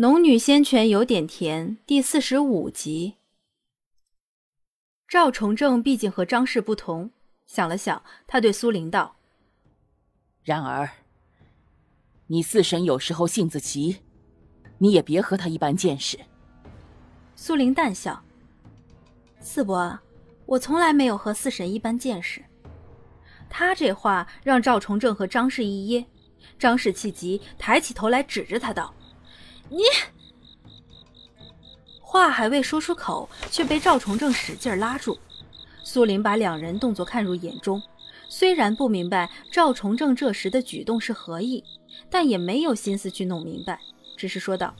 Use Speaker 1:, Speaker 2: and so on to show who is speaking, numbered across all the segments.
Speaker 1: 《农女仙泉有点甜》第四十五集。赵崇正毕竟和张氏不同，想了想，他对苏玲道：“
Speaker 2: 然而，你四婶有时候性子急，你也别和她一般见识。”
Speaker 1: 苏玲淡笑：“四伯，我从来没有和四婶一般见识。”他这话让赵崇正和张氏一噎，张氏气急，抬起头来指着他道。你话还未说出口，却被赵重正使劲拉住。苏林把两人动作看入眼中，虽然不明白赵重正这时的举动是何意，但也没有心思去弄明白，只是说道：“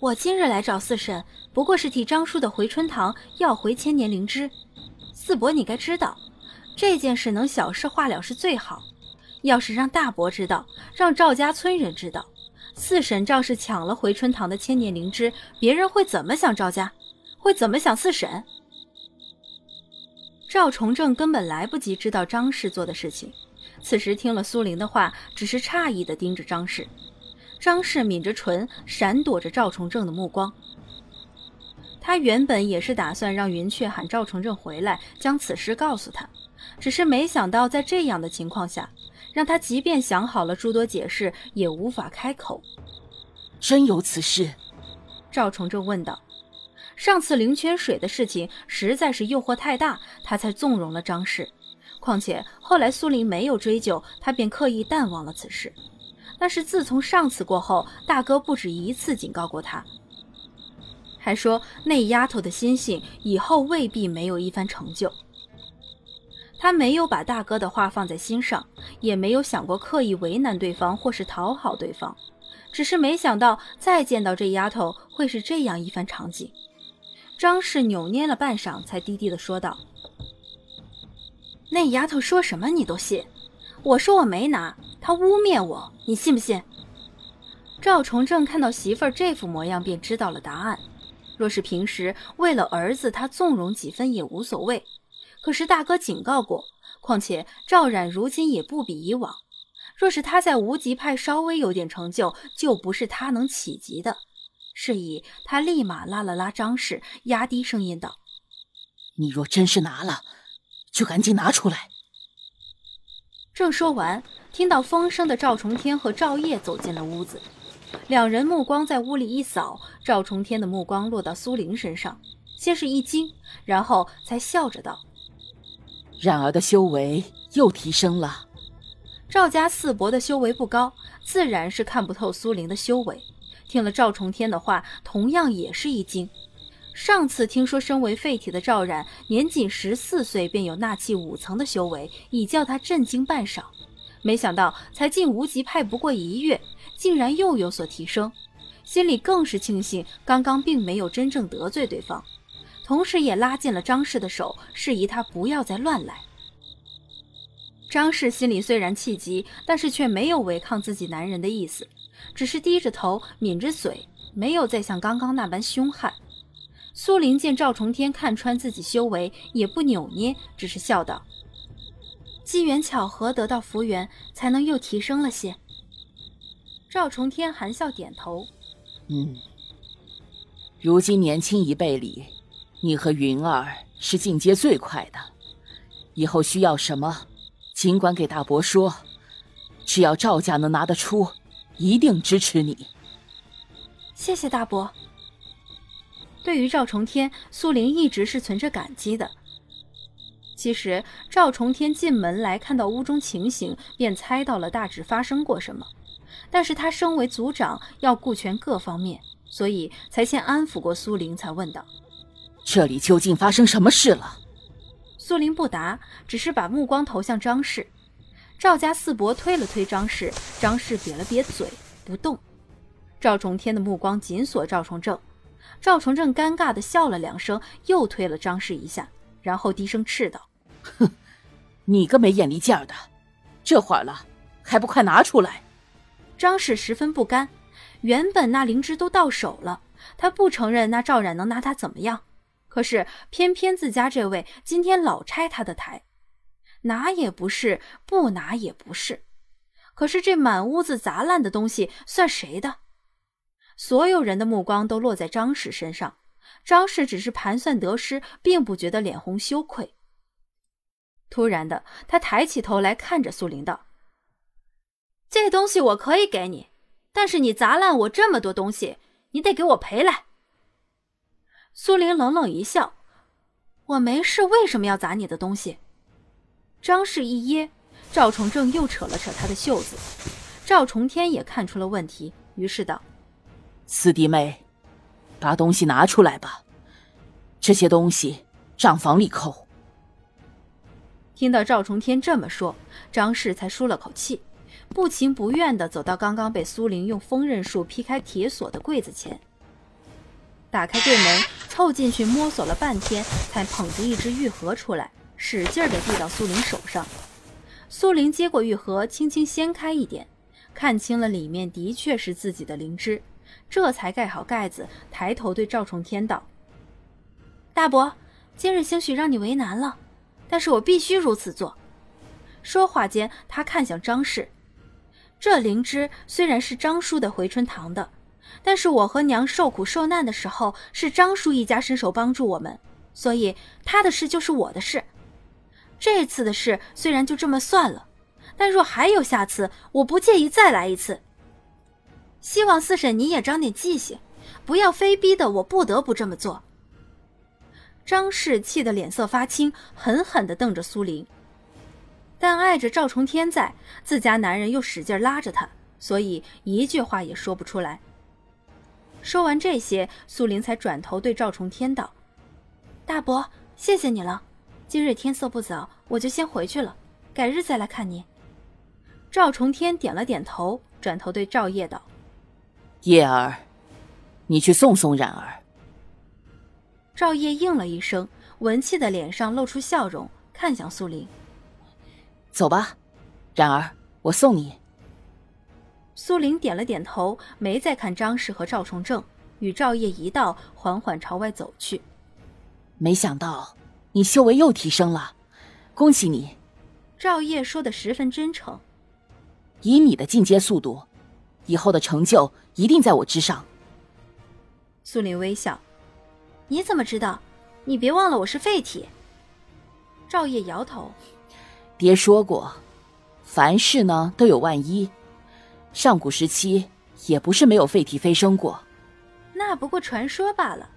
Speaker 1: 我今日来找四婶，不过是替张叔的回春堂要回千年灵芝。四伯，你该知道，这件事能小事化了是最好。要是让大伯知道，让赵家村人知道。”四婶赵氏抢了回春堂的千年灵芝，别人会怎么想赵家？会怎么想四婶？赵重正根本来不及知道张氏做的事情，此时听了苏玲的话，只是诧异的盯着张氏。张氏抿着唇，闪躲着赵重正的目光。他原本也是打算让云雀喊赵重正回来，将此事告诉他，只是没想到在这样的情况下。让他即便想好了诸多解释，也无法开口。
Speaker 2: 真有此事？
Speaker 1: 赵崇正问道。上次灵泉水的事情实在是诱惑太大，他才纵容了张氏。况且后来苏林没有追究，他便刻意淡忘了此事。但是自从上次过后，大哥不止一次警告过他，还说那丫头的心性以后未必没有一番成就。他没有把大哥的话放在心上，也没有想过刻意为难对方或是讨好对方，只是没想到再见到这丫头会是这样一番场景。张氏扭捏了半晌，才低低的说道：“那丫头说什么你都信？我说我没拿，她污蔑我，你信不信？”赵崇正看到媳妇儿这副模样，便知道了答案。若是平时为了儿子，他纵容几分也无所谓。可是大哥警告过，况且赵冉如今也不比以往。若是他在无极派稍微有点成就，就不是他能企及的。是以，他立马拉了拉张氏，压低声音道：“
Speaker 2: 你若真是拿了，就赶紧拿出来。”
Speaker 1: 正说完，听到风声的赵重天和赵烨走进了屋子，两人目光在屋里一扫，赵重天的目光落到苏玲身上，先是一惊，然后才笑着道。
Speaker 2: 冉儿的修为又提升了。
Speaker 1: 赵家四伯的修为不高，自然是看不透苏玲的修为。听了赵重天的话，同样也是一惊。上次听说身为废体的赵冉年仅十四岁便有纳气五层的修为，已叫他震惊半晌。没想到才进无极派不过一月，竟然又有所提升，心里更是庆幸刚刚并没有真正得罪对方。同时也拉近了张氏的手，示意他不要再乱来。张氏心里虽然气急，但是却没有违抗自己男人的意思，只是低着头，抿着嘴，没有再像刚刚那般凶悍。苏玲见赵重天看穿自己修为，也不扭捏，只是笑道：“机缘巧合得到福缘，才能又提升了些。”赵重天含笑点头：“
Speaker 2: 嗯，如今年轻一辈里。”你和云儿是进阶最快的，以后需要什么，尽管给大伯说，只要赵家能拿得出，一定支持你。
Speaker 1: 谢谢大伯。对于赵重天，苏玲一直是存着感激的。其实赵重天进门来看到屋中情形，便猜到了大致发生过什么，但是他身为族长，要顾全各方面，所以才先安抚过苏玲，才问道。
Speaker 2: 这里究竟发生什么事了？
Speaker 1: 苏林不答，只是把目光投向张氏。赵家四伯推了推张氏，张氏瘪了瘪嘴，不动。赵重天的目光紧锁赵重正，赵重正尴尬的笑了两声，又推了张氏一下，然后低声斥道：“
Speaker 2: 哼，你个没眼力见儿的，这会儿了还不快拿出来！”
Speaker 1: 张氏十分不甘，原本那灵芝都到手了，他不承认那赵冉能拿他怎么样。可是偏偏自家这位今天老拆他的台，拿也不是，不拿也不是。可是这满屋子砸烂的东西算谁的？所有人的目光都落在张氏身上。张氏只是盘算得失，并不觉得脸红羞愧。突然的，他抬起头来看着苏玲道：“这东西我可以给你，但是你砸烂我这么多东西，你得给我赔来。”苏玲冷冷一笑：“我没事，为什么要砸你的东西？”张氏一噎，赵崇正又扯了扯他的袖子。赵重天也看出了问题，于是道：“
Speaker 2: 四弟妹，把东西拿出来吧，这些东西账房里扣。”
Speaker 1: 听到赵重天这么说，张氏才舒了口气，不情不愿地走到刚刚被苏玲用锋刃术劈开铁锁的柜子前，打开柜门，凑进去摸索了半天，才捧着一只玉盒出来，使劲地递到苏玲手上。苏玲接过玉盒，轻轻掀开一点，看清了里面的确是自己的灵芝，这才盖好盖子，抬头对赵重天道：“大伯，今日兴许让你为难了。”但是我必须如此做。说话间，他看向张氏：“这灵芝虽然是张叔的回春堂的，但是我和娘受苦受难的时候，是张叔一家伸手帮助我们，所以他的事就是我的事。这次的事虽然就这么算了，但若还有下次，我不介意再来一次。希望四婶你也长点记性，不要非逼得我不得不这么做。”张氏气得脸色发青，狠狠地瞪着苏玲。但碍着赵重天在，自家男人又使劲拉着他，所以一句话也说不出来。说完这些，苏玲才转头对赵重天道：“大伯，谢谢你了。今日天色不早，我就先回去了，改日再来看你。”赵重天点了点头，转头对赵烨道：“
Speaker 2: 叶儿，你去送送冉儿。”
Speaker 1: 赵烨应了一声，文气的脸上露出笑容，看向苏玲：“
Speaker 2: 走吧，冉儿，我送你。”
Speaker 1: 苏玲点了点头，没再看张氏和赵崇正，与赵烨一道缓缓朝外走去。
Speaker 2: 没想到你修为又提升了，恭喜你！
Speaker 1: 赵烨说的十分真诚。
Speaker 2: 以你的进阶速度，以后的成就一定在我之上。
Speaker 1: 苏玲微笑。你怎么知道？你别忘了我是废体。赵烨摇头。
Speaker 2: 爹说过，凡事呢都有万一。上古时期也不是没有废体飞升过。
Speaker 1: 那不过传说罢了。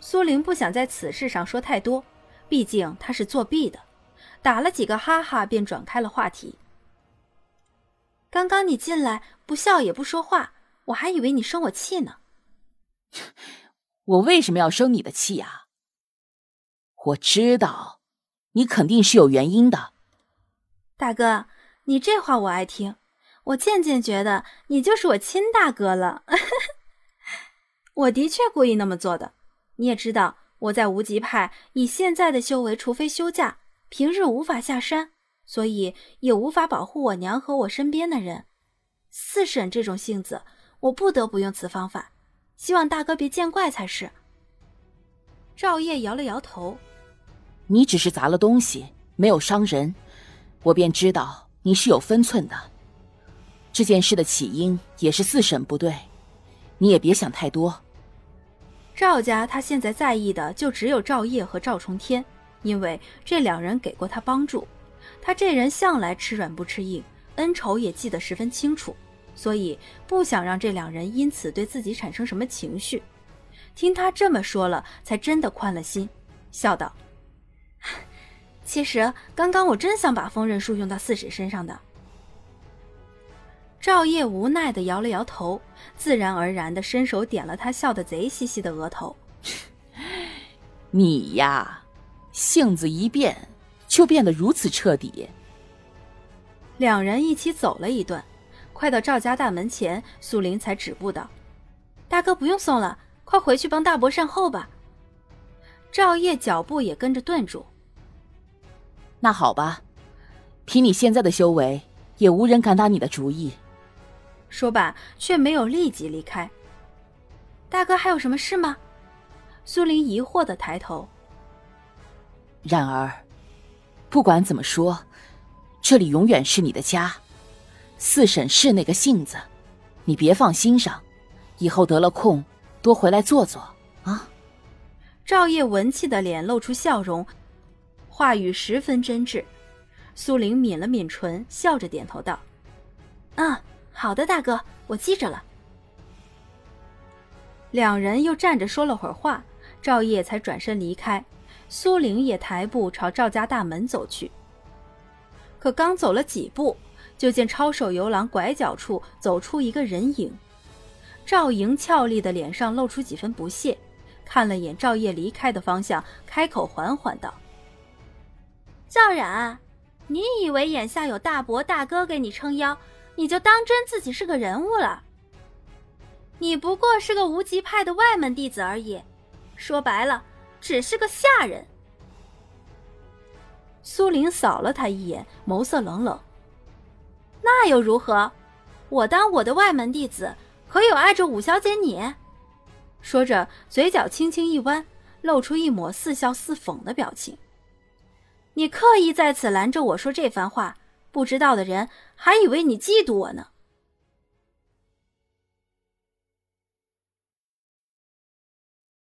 Speaker 1: 苏玲不想在此事上说太多，毕竟她是作弊的。打了几个哈哈，便转开了话题。刚刚你进来不笑也不说话，我还以为你生我气呢。
Speaker 2: 我为什么要生你的气啊？我知道，你肯定是有原因的。
Speaker 1: 大哥，你这话我爱听。我渐渐觉得你就是我亲大哥了。我的确故意那么做的。你也知道，我在无极派以现在的修为，除非休假，平日无法下山，所以也无法保护我娘和我身边的人。四婶这种性子，我不得不用此方法。希望大哥别见怪才是。赵烨摇了摇头：“
Speaker 2: 你只是砸了东西，没有伤人，我便知道你是有分寸的。这件事的起因也是四婶不对，你也别想太多。
Speaker 1: 赵家他现在在意的就只有赵烨和赵重天，因为这两人给过他帮助，他这人向来吃软不吃硬，恩仇也记得十分清楚。”所以不想让这两人因此对自己产生什么情绪。听他这么说了，才真的宽了心，笑道：“其实刚刚我真想把风刃术用到四婶身上的。”赵烨无奈的摇了摇头，自然而然的伸手点了他笑得贼兮兮的额头：“
Speaker 2: 你呀，性子一变就变得如此彻底。”
Speaker 1: 两人一起走了一段。快到赵家大门前，苏玲才止步道：“大哥不用送了，快回去帮大伯善后吧。”赵烨脚步也跟着顿住。
Speaker 2: 那好吧，凭你现在的修为，也无人敢打你的主意。
Speaker 1: 说罢，却没有立即离开。大哥还有什么事吗？苏林疑惑的抬头。
Speaker 2: 然而，不管怎么说，这里永远是你的家。四婶是那个性子，你别放心上。以后得了空多回来坐坐啊。
Speaker 1: 赵烨文气的脸露出笑容，话语十分真挚。苏玲抿了抿唇，笑着点头道：“嗯，好的，大哥，我记着了。”两人又站着说了会儿话，赵烨才转身离开。苏玲也抬步朝赵家大门走去。可刚走了几步，就见抄手游廊拐角处走出一个人影。赵莹俏丽的脸上露出几分不屑，看了眼赵烨离开的方向，开口缓缓道：“赵冉，你以为眼下有大伯大哥给你撑腰，你就当真自己是个人物了？你不过是个无极派的外门弟子而已，说白了。”只是个下人。苏玲扫了他一眼，眸色冷冷。那又如何？我当我的外门弟子，可有碍着五小姐你？说着，嘴角轻轻一弯，露出一抹似笑似讽的表情。你刻意在此拦着我说这番话，不知道的人还以为你嫉妒我呢。